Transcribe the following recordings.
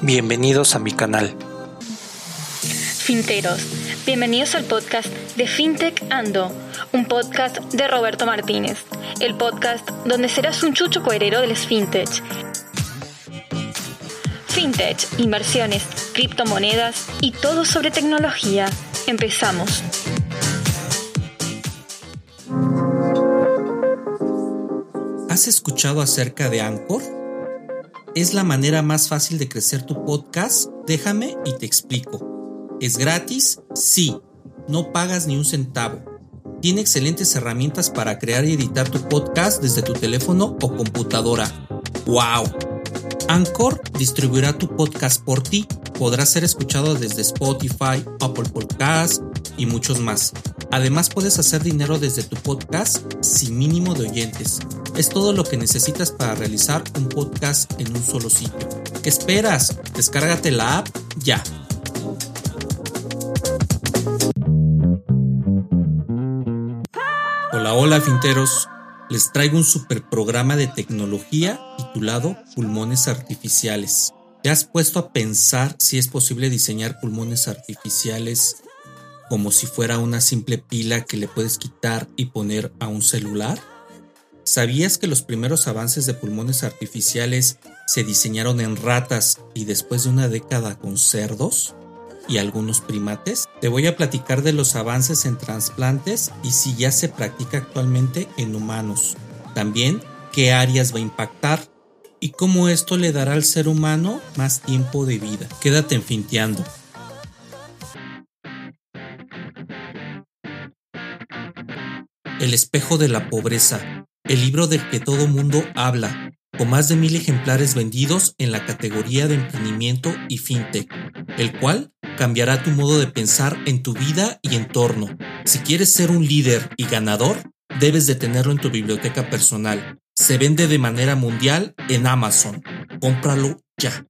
Bienvenidos a mi canal. Finteros, bienvenidos al podcast de FinTech Ando, un podcast de Roberto Martínez, el podcast donde serás un chucho coherero del FinTech. FinTech, inversiones, criptomonedas y todo sobre tecnología. Empezamos. ¿Has escuchado acerca de Anchor? ¿Es la manera más fácil de crecer tu podcast? Déjame y te explico. ¿Es gratis? Sí. No pagas ni un centavo. Tiene excelentes herramientas para crear y editar tu podcast desde tu teléfono o computadora. ¡Wow! Anchor distribuirá tu podcast por ti. Podrá ser escuchado desde Spotify, Apple Podcasts y muchos más. Además puedes hacer dinero desde tu podcast sin mínimo de oyentes. Es todo lo que necesitas para realizar un podcast en un solo sitio. ¿Qué esperas? Descárgate la app ya. Hola, hola finteros. Les traigo un super programa de tecnología titulado Pulmones Artificiales. ¿Te has puesto a pensar si es posible diseñar pulmones artificiales como si fuera una simple pila que le puedes quitar y poner a un celular? ¿Sabías que los primeros avances de pulmones artificiales se diseñaron en ratas y después de una década con cerdos y algunos primates? Te voy a platicar de los avances en trasplantes y si ya se practica actualmente en humanos. También qué áreas va a impactar y cómo esto le dará al ser humano más tiempo de vida. Quédate enfinteando. El espejo de la pobreza, el libro del que todo mundo habla, con más de mil ejemplares vendidos en la categoría de emprendimiento y fintech, el cual cambiará tu modo de pensar en tu vida y entorno. Si quieres ser un líder y ganador, debes de tenerlo en tu biblioteca personal. Se vende de manera mundial en Amazon. Cómpralo ya.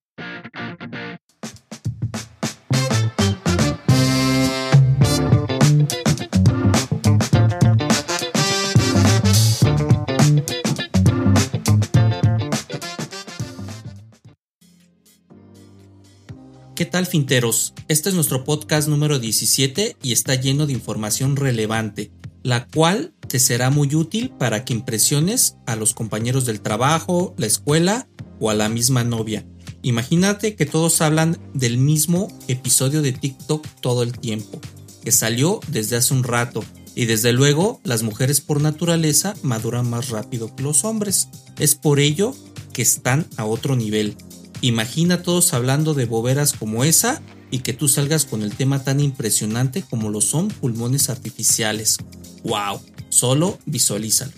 ¿Qué tal finteros? Este es nuestro podcast número 17 y está lleno de información relevante, la cual te será muy útil para que impresiones a los compañeros del trabajo, la escuela o a la misma novia. Imagínate que todos hablan del mismo episodio de TikTok todo el tiempo, que salió desde hace un rato, y desde luego las mujeres por naturaleza maduran más rápido que los hombres. Es por ello que están a otro nivel Imagina todos hablando de boberas como esa y que tú salgas con el tema tan impresionante como lo son pulmones artificiales. ¡Wow! Solo visualízalo.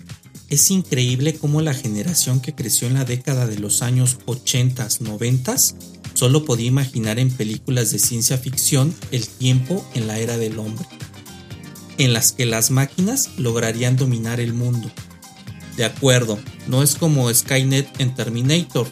Es increíble cómo la generación que creció en la década de los años 80, 90 solo podía imaginar en películas de ciencia ficción el tiempo en la era del hombre, en las que las máquinas lograrían dominar el mundo. De acuerdo, no es como Skynet en Terminator,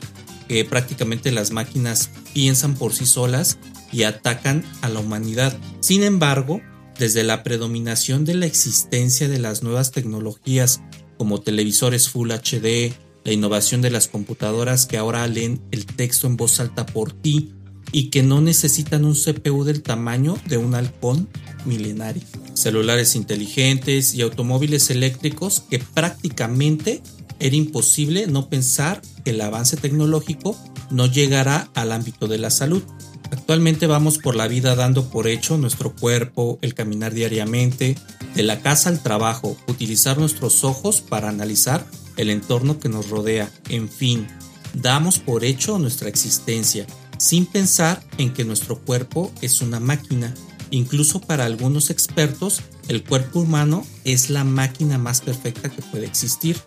que prácticamente las máquinas piensan por sí solas y atacan a la humanidad. Sin embargo, desde la predominación de la existencia de las nuevas tecnologías como televisores Full HD, la innovación de las computadoras que ahora leen el texto en voz alta por ti y que no necesitan un CPU del tamaño de un halcón milenario, celulares inteligentes y automóviles eléctricos que prácticamente era imposible no pensar que el avance tecnológico no llegará al ámbito de la salud. Actualmente vamos por la vida dando por hecho nuestro cuerpo, el caminar diariamente, de la casa al trabajo, utilizar nuestros ojos para analizar el entorno que nos rodea, en fin, damos por hecho nuestra existencia, sin pensar en que nuestro cuerpo es una máquina. Incluso para algunos expertos, el cuerpo humano es la máquina más perfecta que puede existir.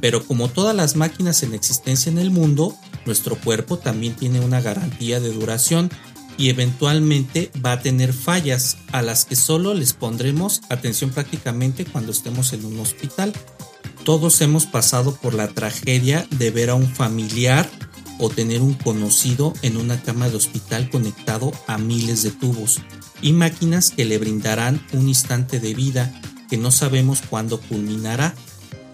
Pero como todas las máquinas en existencia en el mundo, nuestro cuerpo también tiene una garantía de duración y eventualmente va a tener fallas a las que solo les pondremos atención prácticamente cuando estemos en un hospital. Todos hemos pasado por la tragedia de ver a un familiar o tener un conocido en una cama de hospital conectado a miles de tubos y máquinas que le brindarán un instante de vida que no sabemos cuándo culminará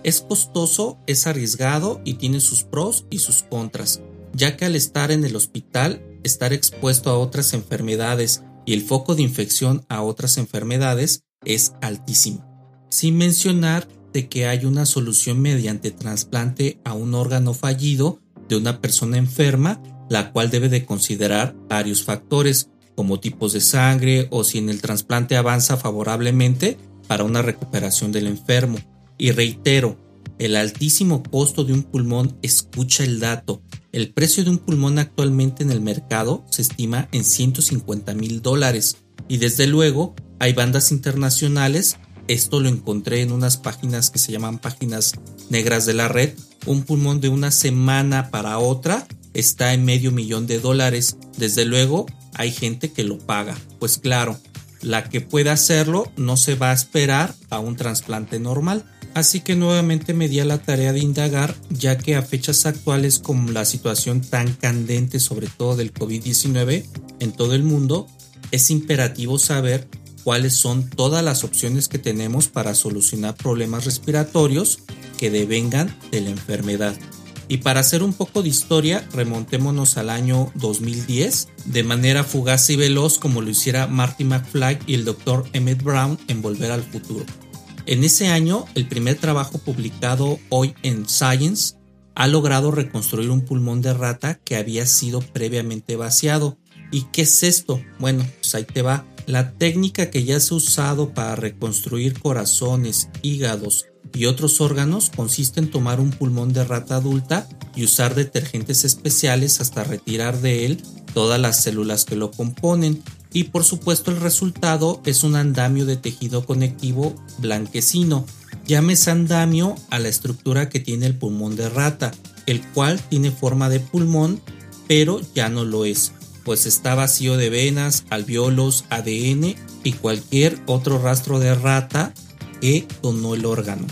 es costoso, es arriesgado y tiene sus pros y sus contras, ya que al estar en el hospital estar expuesto a otras enfermedades y el foco de infección a otras enfermedades es altísimo. Sin mencionar de que hay una solución mediante trasplante a un órgano fallido de una persona enferma, la cual debe de considerar varios factores como tipos de sangre o si en el trasplante avanza favorablemente para una recuperación del enfermo. Y reitero, el altísimo costo de un pulmón, escucha el dato, el precio de un pulmón actualmente en el mercado se estima en 150 mil dólares y desde luego hay bandas internacionales, esto lo encontré en unas páginas que se llaman páginas negras de la red, un pulmón de una semana para otra está en medio millón de dólares, desde luego hay gente que lo paga, pues claro, la que pueda hacerlo no se va a esperar a un trasplante normal. Así que nuevamente me di a la tarea de indagar, ya que a fechas actuales como la situación tan candente, sobre todo del COVID-19 en todo el mundo, es imperativo saber cuáles son todas las opciones que tenemos para solucionar problemas respiratorios que devengan de la enfermedad. Y para hacer un poco de historia, remontémonos al año 2010, de manera fugaz y veloz como lo hiciera Marty McFly y el Dr. Emmett Brown en Volver al Futuro. En ese año, el primer trabajo publicado hoy en Science ha logrado reconstruir un pulmón de rata que había sido previamente vaciado. ¿Y qué es esto? Bueno, pues ahí te va. La técnica que ya se ha usado para reconstruir corazones, hígados y otros órganos consiste en tomar un pulmón de rata adulta y usar detergentes especiales hasta retirar de él todas las células que lo componen y por supuesto el resultado es un andamio de tejido conectivo blanquecino. Llámese andamio a la estructura que tiene el pulmón de rata, el cual tiene forma de pulmón, pero ya no lo es, pues está vacío de venas, alveolos, ADN y cualquier otro rastro de rata que donó el órgano.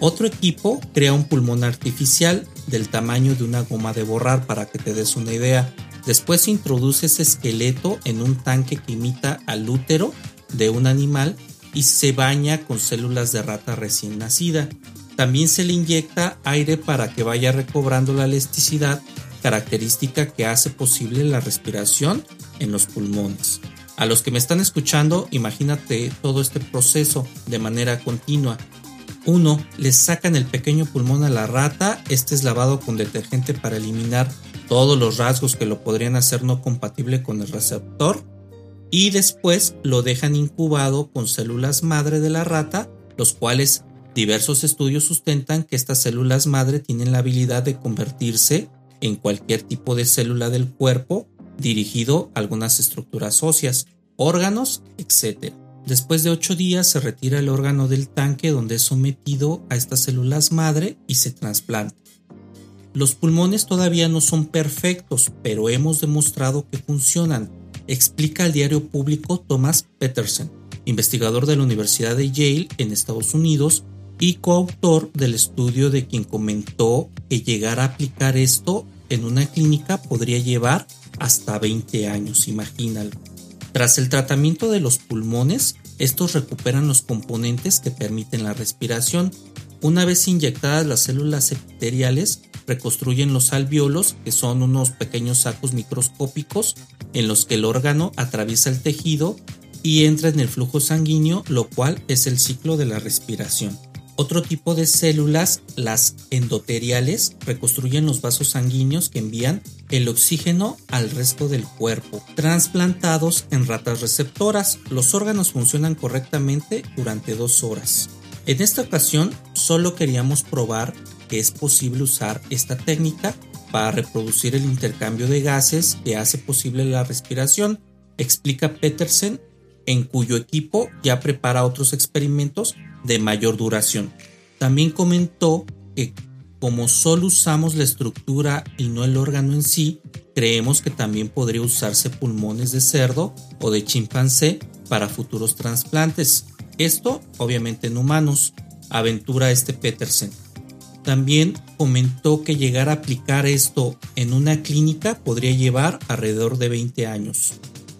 Otro equipo crea un pulmón artificial del tamaño de una goma de borrar para que te des una idea Después se introduce ese esqueleto en un tanque que imita al útero de un animal y se baña con células de rata recién nacida. También se le inyecta aire para que vaya recobrando la elasticidad, característica que hace posible la respiración en los pulmones. A los que me están escuchando, imagínate todo este proceso de manera continua. 1. Le sacan el pequeño pulmón a la rata, este es lavado con detergente para eliminar todos los rasgos que lo podrían hacer no compatible con el receptor y después lo dejan incubado con células madre de la rata, los cuales diversos estudios sustentan que estas células madre tienen la habilidad de convertirse en cualquier tipo de célula del cuerpo dirigido a algunas estructuras óseas, órganos, etc. Después de 8 días se retira el órgano del tanque donde es sometido a estas células madre y se trasplanta. Los pulmones todavía no son perfectos, pero hemos demostrado que funcionan, explica al diario público Thomas Peterson, investigador de la Universidad de Yale en Estados Unidos y coautor del estudio de quien comentó que llegar a aplicar esto en una clínica podría llevar hasta 20 años, imagínalo. Tras el tratamiento de los pulmones, estos recuperan los componentes que permiten la respiración. Una vez inyectadas las células epiteliales, reconstruyen los alveolos, que son unos pequeños sacos microscópicos en los que el órgano atraviesa el tejido y entra en el flujo sanguíneo, lo cual es el ciclo de la respiración. Otro tipo de células, las endoteriales, reconstruyen los vasos sanguíneos que envían el oxígeno al resto del cuerpo. Transplantados en ratas receptoras, los órganos funcionan correctamente durante dos horas. En esta ocasión solo queríamos probar que es posible usar esta técnica para reproducir el intercambio de gases que hace posible la respiración, explica Petersen, en cuyo equipo ya prepara otros experimentos de mayor duración. También comentó que como solo usamos la estructura y no el órgano en sí, creemos que también podría usarse pulmones de cerdo o de chimpancé para futuros trasplantes. Esto obviamente en humanos, aventura este Petersen. También comentó que llegar a aplicar esto en una clínica podría llevar alrededor de 20 años.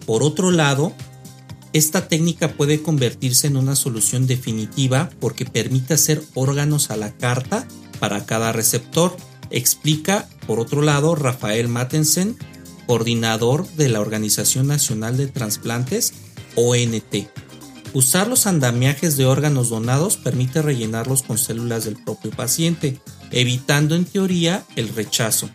Por otro lado, esta técnica puede convertirse en una solución definitiva porque permite hacer órganos a la carta para cada receptor, explica por otro lado Rafael Mattensen, coordinador de la Organización Nacional de Transplantes, ONT. Usar los andamiajes de órganos donados permite rellenarlos con células del propio paciente, evitando en teoría el rechazo.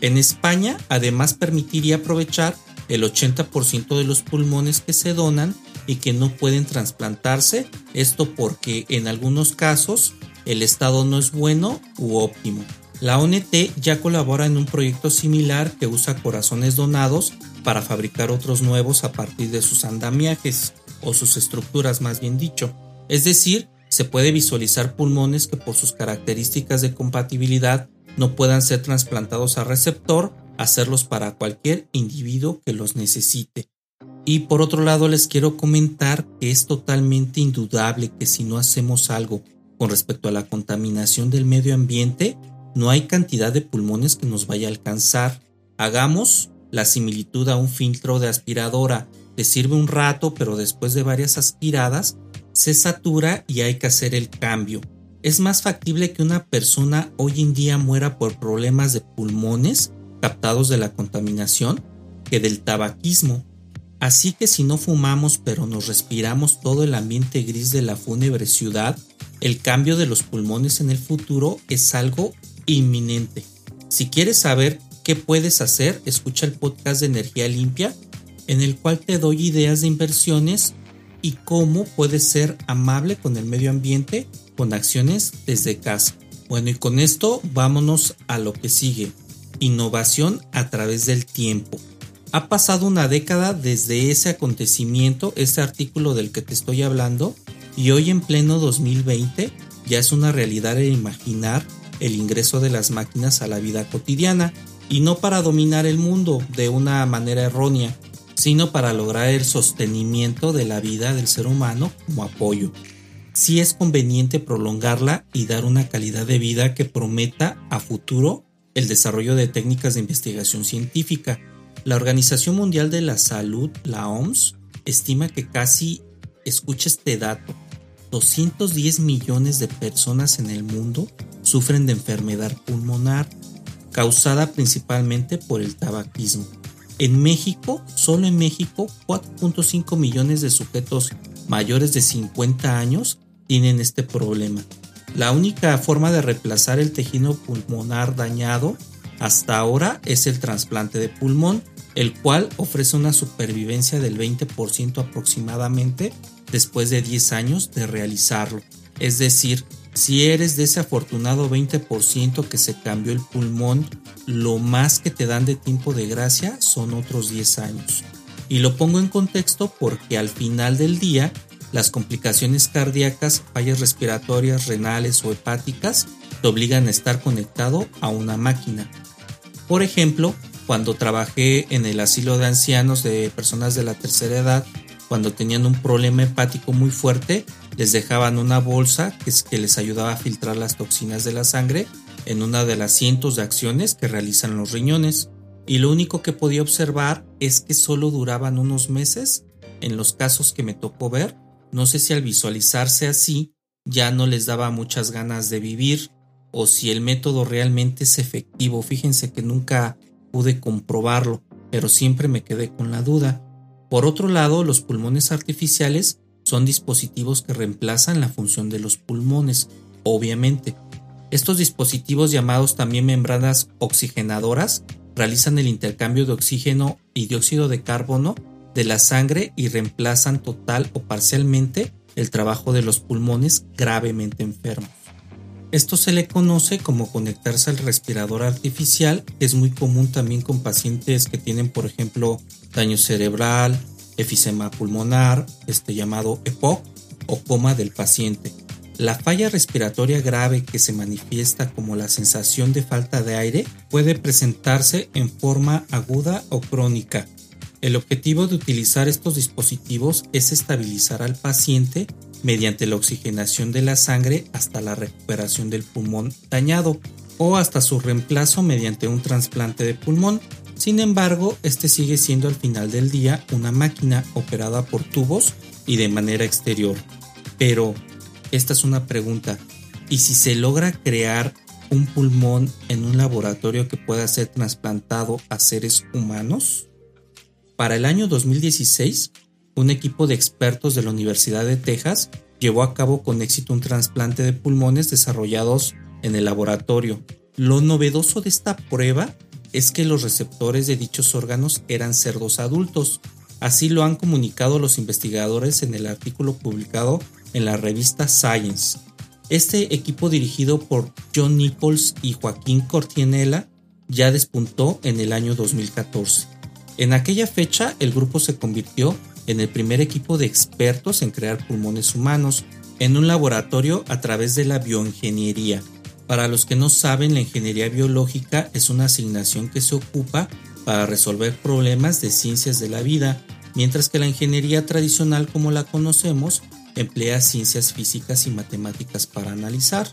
En España, además permitiría aprovechar el 80% de los pulmones que se donan y que no pueden trasplantarse, esto porque en algunos casos el estado no es bueno u óptimo. La ONT ya colabora en un proyecto similar que usa corazones donados para fabricar otros nuevos a partir de sus andamiajes o sus estructuras más bien dicho. Es decir, se puede visualizar pulmones que por sus características de compatibilidad no puedan ser trasplantados a receptor, hacerlos para cualquier individuo que los necesite. Y por otro lado les quiero comentar que es totalmente indudable que si no hacemos algo con respecto a la contaminación del medio ambiente, no hay cantidad de pulmones que nos vaya a alcanzar. Hagamos la similitud a un filtro de aspiradora que sirve un rato, pero después de varias aspiradas se satura y hay que hacer el cambio. Es más factible que una persona hoy en día muera por problemas de pulmones captados de la contaminación que del tabaquismo. Así que si no fumamos pero nos respiramos todo el ambiente gris de la fúnebre ciudad, el cambio de los pulmones en el futuro es algo inminente. Si quieres saber qué puedes hacer, escucha el podcast de Energía Limpia, en el cual te doy ideas de inversiones y cómo puedes ser amable con el medio ambiente con acciones desde casa. Bueno, y con esto vámonos a lo que sigue. Innovación a través del tiempo. Ha pasado una década desde ese acontecimiento, este artículo del que te estoy hablando, y hoy en pleno 2020 ya es una realidad el imaginar el ingreso de las máquinas a la vida cotidiana, y no para dominar el mundo de una manera errónea, sino para lograr el sostenimiento de la vida del ser humano como apoyo. Si es conveniente prolongarla y dar una calidad de vida que prometa a futuro el desarrollo de técnicas de investigación científica. La Organización Mundial de la Salud, la OMS, estima que casi, escucha este dato, 210 millones de personas en el mundo sufren de enfermedad pulmonar causada principalmente por el tabaquismo. En México, solo en México, 4.5 millones de sujetos mayores de 50 años tienen este problema. La única forma de reemplazar el tejido pulmonar dañado hasta ahora es el trasplante de pulmón, el cual ofrece una supervivencia del 20% aproximadamente después de 10 años de realizarlo. Es decir, si eres de ese afortunado 20% que se cambió el pulmón, lo más que te dan de tiempo de gracia son otros 10 años. Y lo pongo en contexto porque al final del día, las complicaciones cardíacas, fallas respiratorias, renales o hepáticas te obligan a estar conectado a una máquina. Por ejemplo, cuando trabajé en el asilo de ancianos de personas de la tercera edad, cuando tenían un problema hepático muy fuerte, les dejaban una bolsa que, les ayudaba a filtrar las toxinas de la sangre en una de las cientos de acciones que realizan los riñones. Y lo único que podía observar es que solo duraban unos meses en los casos que me tocó ver. No sé si al visualizarse así ya no les daba muchas ganas de vivir o si el método realmente es efectivo. Fíjense que nunca pude comprobarlo, pero siempre me quedé con la duda. Por otro lado, los pulmones artificiales son dispositivos que reemplazan la función de los pulmones, obviamente. Estos dispositivos llamados también membranas oxigenadoras realizan el intercambio de oxígeno y dióxido de carbono de la sangre y reemplazan total o parcialmente el trabajo de los pulmones gravemente enfermos. Esto se le conoce como conectarse al respirador artificial, que es muy común también con pacientes que tienen, por ejemplo, daño cerebral, efisema pulmonar, este llamado EPOC o coma del paciente. La falla respiratoria grave que se manifiesta como la sensación de falta de aire puede presentarse en forma aguda o crónica. El objetivo de utilizar estos dispositivos es estabilizar al paciente mediante la oxigenación de la sangre hasta la recuperación del pulmón dañado o hasta su reemplazo mediante un trasplante de pulmón sin embargo, este sigue siendo al final del día una máquina operada por tubos y de manera exterior. Pero, esta es una pregunta. ¿Y si se logra crear un pulmón en un laboratorio que pueda ser trasplantado a seres humanos? Para el año 2016, un equipo de expertos de la Universidad de Texas llevó a cabo con éxito un trasplante de pulmones desarrollados en el laboratorio. Lo novedoso de esta prueba es que los receptores de dichos órganos eran cerdos adultos. Así lo han comunicado los investigadores en el artículo publicado en la revista Science. Este equipo dirigido por John Nichols y Joaquín Cortianella ya despuntó en el año 2014. En aquella fecha el grupo se convirtió en el primer equipo de expertos en crear pulmones humanos en un laboratorio a través de la bioingeniería. Para los que no saben, la ingeniería biológica es una asignación que se ocupa para resolver problemas de ciencias de la vida, mientras que la ingeniería tradicional como la conocemos emplea ciencias físicas y matemáticas para analizar.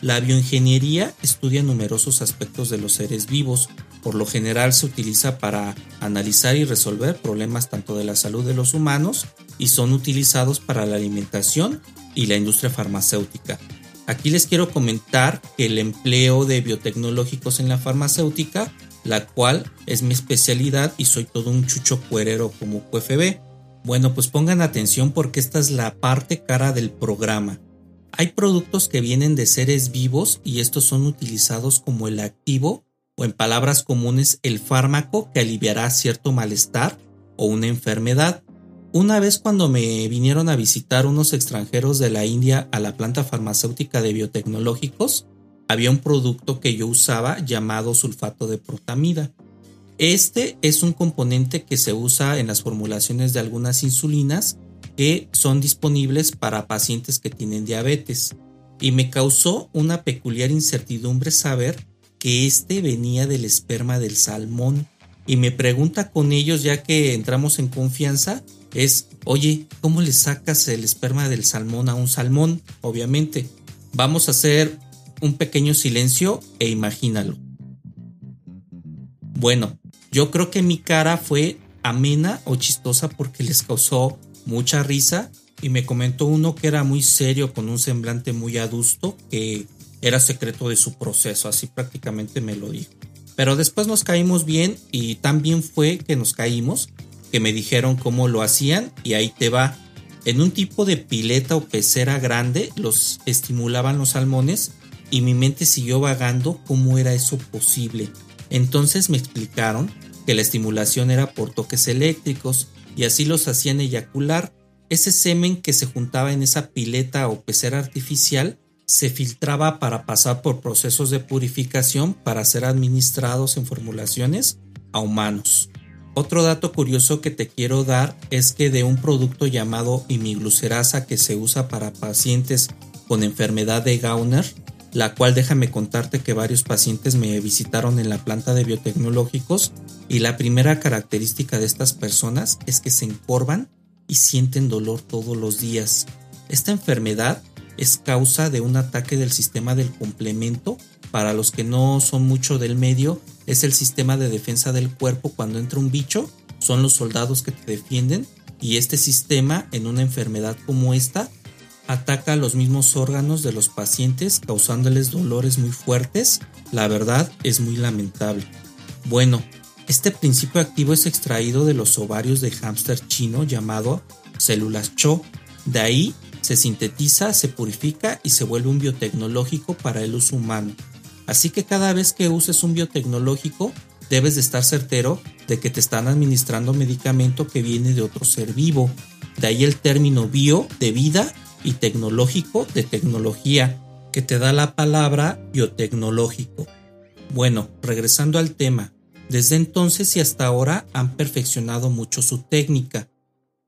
La bioingeniería estudia numerosos aspectos de los seres vivos, por lo general se utiliza para analizar y resolver problemas tanto de la salud de los humanos y son utilizados para la alimentación y la industria farmacéutica. Aquí les quiero comentar que el empleo de biotecnológicos en la farmacéutica, la cual es mi especialidad y soy todo un chucho cuerero como QFB. Bueno, pues pongan atención porque esta es la parte cara del programa. Hay productos que vienen de seres vivos y estos son utilizados como el activo o en palabras comunes el fármaco que aliviará cierto malestar o una enfermedad. Una vez cuando me vinieron a visitar unos extranjeros de la India a la planta farmacéutica de biotecnológicos, había un producto que yo usaba llamado sulfato de protamida. Este es un componente que se usa en las formulaciones de algunas insulinas que son disponibles para pacientes que tienen diabetes y me causó una peculiar incertidumbre saber que este venía del esperma del salmón. Y me pregunta con ellos, ya que entramos en confianza, es, oye, ¿cómo le sacas el esperma del salmón a un salmón? Obviamente. Vamos a hacer un pequeño silencio e imagínalo. Bueno, yo creo que mi cara fue amena o chistosa porque les causó mucha risa y me comentó uno que era muy serio con un semblante muy adusto que era secreto de su proceso, así prácticamente me lo dijo. Pero después nos caímos bien y tan bien fue que nos caímos que me dijeron cómo lo hacían y ahí te va. En un tipo de pileta o pecera grande los estimulaban los salmones y mi mente siguió vagando cómo era eso posible. Entonces me explicaron que la estimulación era por toques eléctricos y así los hacían eyacular. Ese semen que se juntaba en esa pileta o pecera artificial se filtraba para pasar por procesos de purificación para ser administrados en formulaciones a humanos. Otro dato curioso que te quiero dar es que de un producto llamado imiglucerasa que se usa para pacientes con enfermedad de Gauner, la cual déjame contarte que varios pacientes me visitaron en la planta de biotecnológicos y la primera característica de estas personas es que se encorvan y sienten dolor todos los días. Esta enfermedad es causa de un ataque del sistema del complemento. Para los que no son mucho del medio, es el sistema de defensa del cuerpo cuando entra un bicho, son los soldados que te defienden y este sistema en una enfermedad como esta ataca los mismos órganos de los pacientes causándoles dolores muy fuertes. La verdad es muy lamentable. Bueno, este principio activo es extraído de los ovarios de hámster chino llamado células CHO. De ahí se sintetiza, se purifica y se vuelve un biotecnológico para el uso humano. Así que cada vez que uses un biotecnológico, debes de estar certero de que te están administrando medicamento que viene de otro ser vivo. De ahí el término bio de vida y tecnológico de tecnología, que te da la palabra biotecnológico. Bueno, regresando al tema, desde entonces y hasta ahora han perfeccionado mucho su técnica.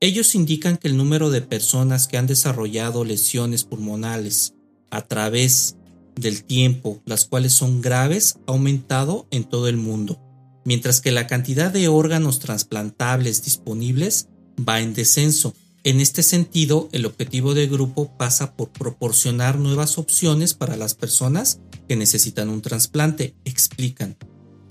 Ellos indican que el número de personas que han desarrollado lesiones pulmonales a través del tiempo, las cuales son graves, ha aumentado en todo el mundo, mientras que la cantidad de órganos trasplantables disponibles va en descenso. En este sentido, el objetivo del grupo pasa por proporcionar nuevas opciones para las personas que necesitan un trasplante, explican.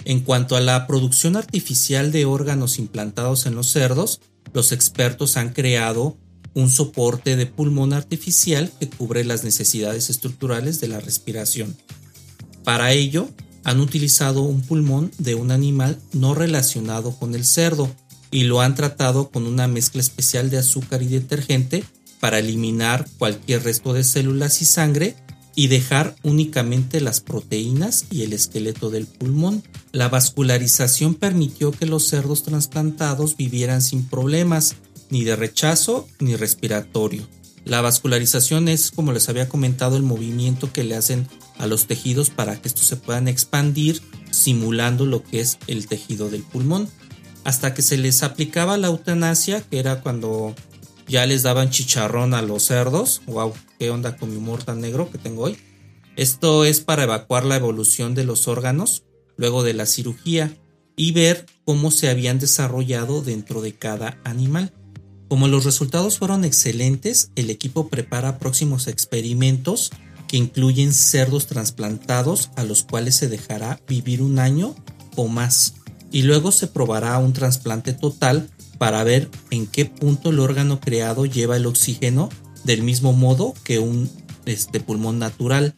En cuanto a la producción artificial de órganos implantados en los cerdos, los expertos han creado un soporte de pulmón artificial que cubre las necesidades estructurales de la respiración. Para ello, han utilizado un pulmón de un animal no relacionado con el cerdo y lo han tratado con una mezcla especial de azúcar y detergente para eliminar cualquier resto de células y sangre y dejar únicamente las proteínas y el esqueleto del pulmón. La vascularización permitió que los cerdos trasplantados vivieran sin problemas, ni de rechazo ni respiratorio. La vascularización es, como les había comentado, el movimiento que le hacen a los tejidos para que estos se puedan expandir simulando lo que es el tejido del pulmón. Hasta que se les aplicaba la eutanasia, que era cuando ya les daban chicharrón a los cerdos. ¡Wow! ¿Qué onda con mi humor tan negro que tengo hoy? Esto es para evacuar la evolución de los órganos luego de la cirugía y ver cómo se habían desarrollado dentro de cada animal. Como los resultados fueron excelentes, el equipo prepara próximos experimentos que incluyen cerdos trasplantados a los cuales se dejará vivir un año o más y luego se probará un trasplante total para ver en qué punto el órgano creado lleva el oxígeno del mismo modo que un este, pulmón natural.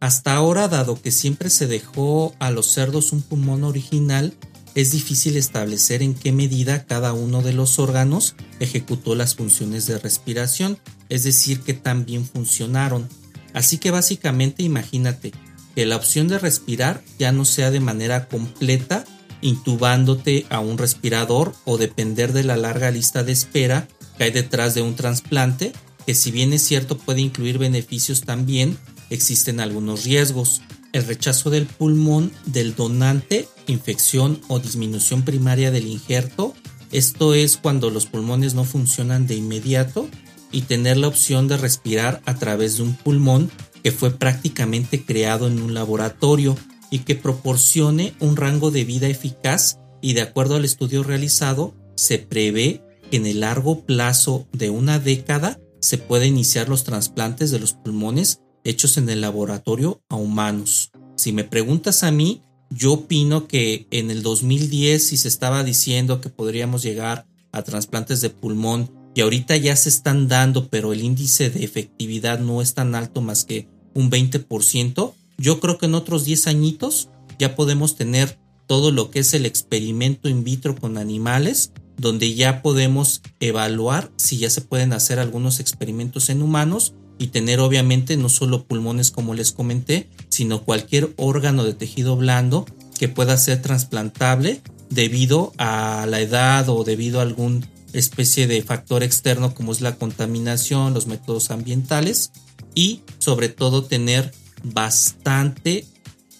Hasta ahora, dado que siempre se dejó a los cerdos un pulmón original, es difícil establecer en qué medida cada uno de los órganos ejecutó las funciones de respiración, es decir, que tan bien funcionaron. Así que básicamente imagínate que la opción de respirar ya no sea de manera completa intubándote a un respirador o depender de la larga lista de espera que hay detrás de un trasplante, que si bien es cierto puede incluir beneficios también, existen algunos riesgos el rechazo del pulmón del donante, infección o disminución primaria del injerto. Esto es cuando los pulmones no funcionan de inmediato y tener la opción de respirar a través de un pulmón que fue prácticamente creado en un laboratorio y que proporcione un rango de vida eficaz y de acuerdo al estudio realizado se prevé que en el largo plazo de una década se puede iniciar los trasplantes de los pulmones hechos en el laboratorio a humanos. Si me preguntas a mí, yo opino que en el 2010 si se estaba diciendo que podríamos llegar a trasplantes de pulmón y ahorita ya se están dando, pero el índice de efectividad no es tan alto más que un 20%, yo creo que en otros 10 añitos ya podemos tener todo lo que es el experimento in vitro con animales, donde ya podemos evaluar si ya se pueden hacer algunos experimentos en humanos y tener obviamente no solo pulmones como les comenté, sino cualquier órgano de tejido blando que pueda ser trasplantable debido a la edad o debido a algún especie de factor externo como es la contaminación, los métodos ambientales y sobre todo tener bastante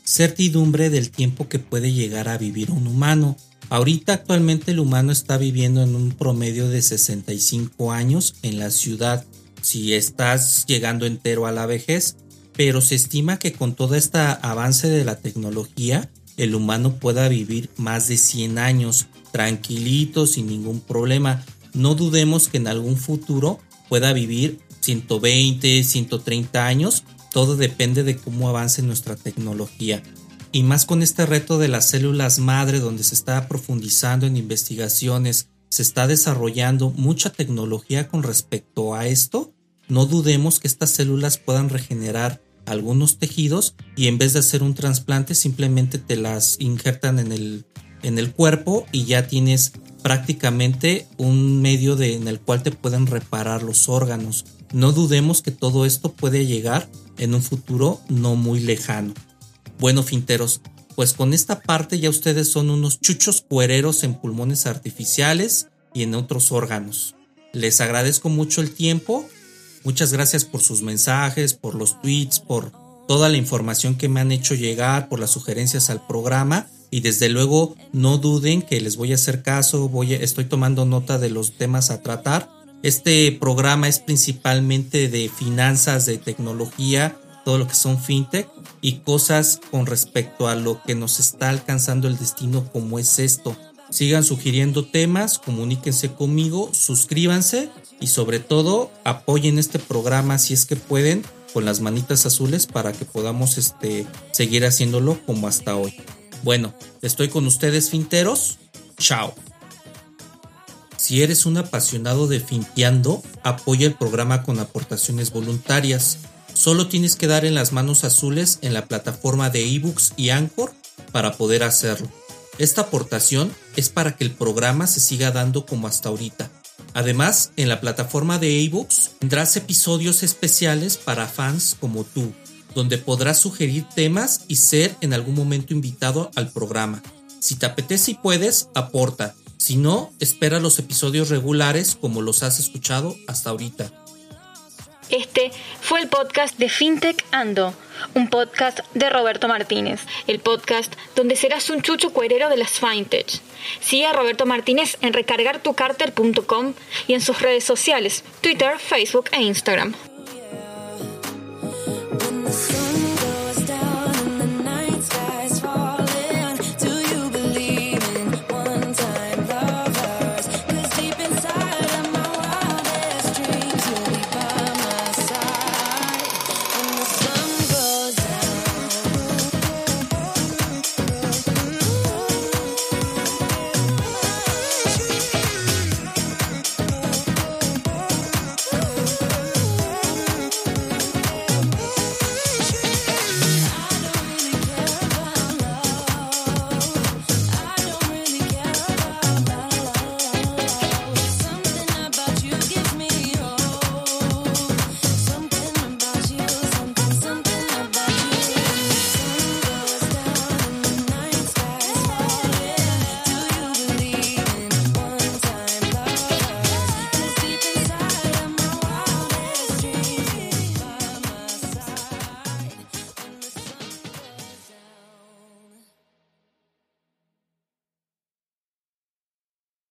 certidumbre del tiempo que puede llegar a vivir un humano. Ahorita actualmente el humano está viviendo en un promedio de 65 años en la ciudad si estás llegando entero a la vejez, pero se estima que con todo este avance de la tecnología, el humano pueda vivir más de 100 años tranquilito, sin ningún problema. No dudemos que en algún futuro pueda vivir 120, 130 años, todo depende de cómo avance nuestra tecnología. Y más con este reto de las células madre donde se está profundizando en investigaciones se está desarrollando mucha tecnología con respecto a esto, no dudemos que estas células puedan regenerar algunos tejidos y en vez de hacer un trasplante simplemente te las injertan en el, en el cuerpo y ya tienes prácticamente un medio de, en el cual te pueden reparar los órganos. No dudemos que todo esto puede llegar en un futuro no muy lejano. Bueno, finteros, pues con esta parte ya ustedes son unos chuchos cuereros en pulmones artificiales y en otros órganos. Les agradezco mucho el tiempo. Muchas gracias por sus mensajes, por los tweets, por toda la información que me han hecho llegar, por las sugerencias al programa y desde luego no duden que les voy a hacer caso, voy estoy tomando nota de los temas a tratar. Este programa es principalmente de finanzas, de tecnología, todo lo que son fintech y cosas con respecto a lo que nos está alcanzando el destino como es esto. Sigan sugiriendo temas, comuníquense conmigo, suscríbanse y sobre todo apoyen este programa si es que pueden con las manitas azules para que podamos este, seguir haciéndolo como hasta hoy. Bueno, estoy con ustedes finteros. Chao. Si eres un apasionado de finteando, apoya el programa con aportaciones voluntarias Solo tienes que dar en las manos azules en la plataforma de ebooks y Anchor para poder hacerlo. Esta aportación es para que el programa se siga dando como hasta ahorita. Además, en la plataforma de ebooks tendrás episodios especiales para fans como tú, donde podrás sugerir temas y ser en algún momento invitado al programa. Si te apetece y puedes, aporta. Si no, espera los episodios regulares como los has escuchado hasta ahorita. Este fue el podcast de FinTech Ando, un podcast de Roberto Martínez, el podcast donde serás un chucho cuerero de las FinTech. Sigue a Roberto Martínez en recargartucarter.com y en sus redes sociales, Twitter, Facebook e Instagram.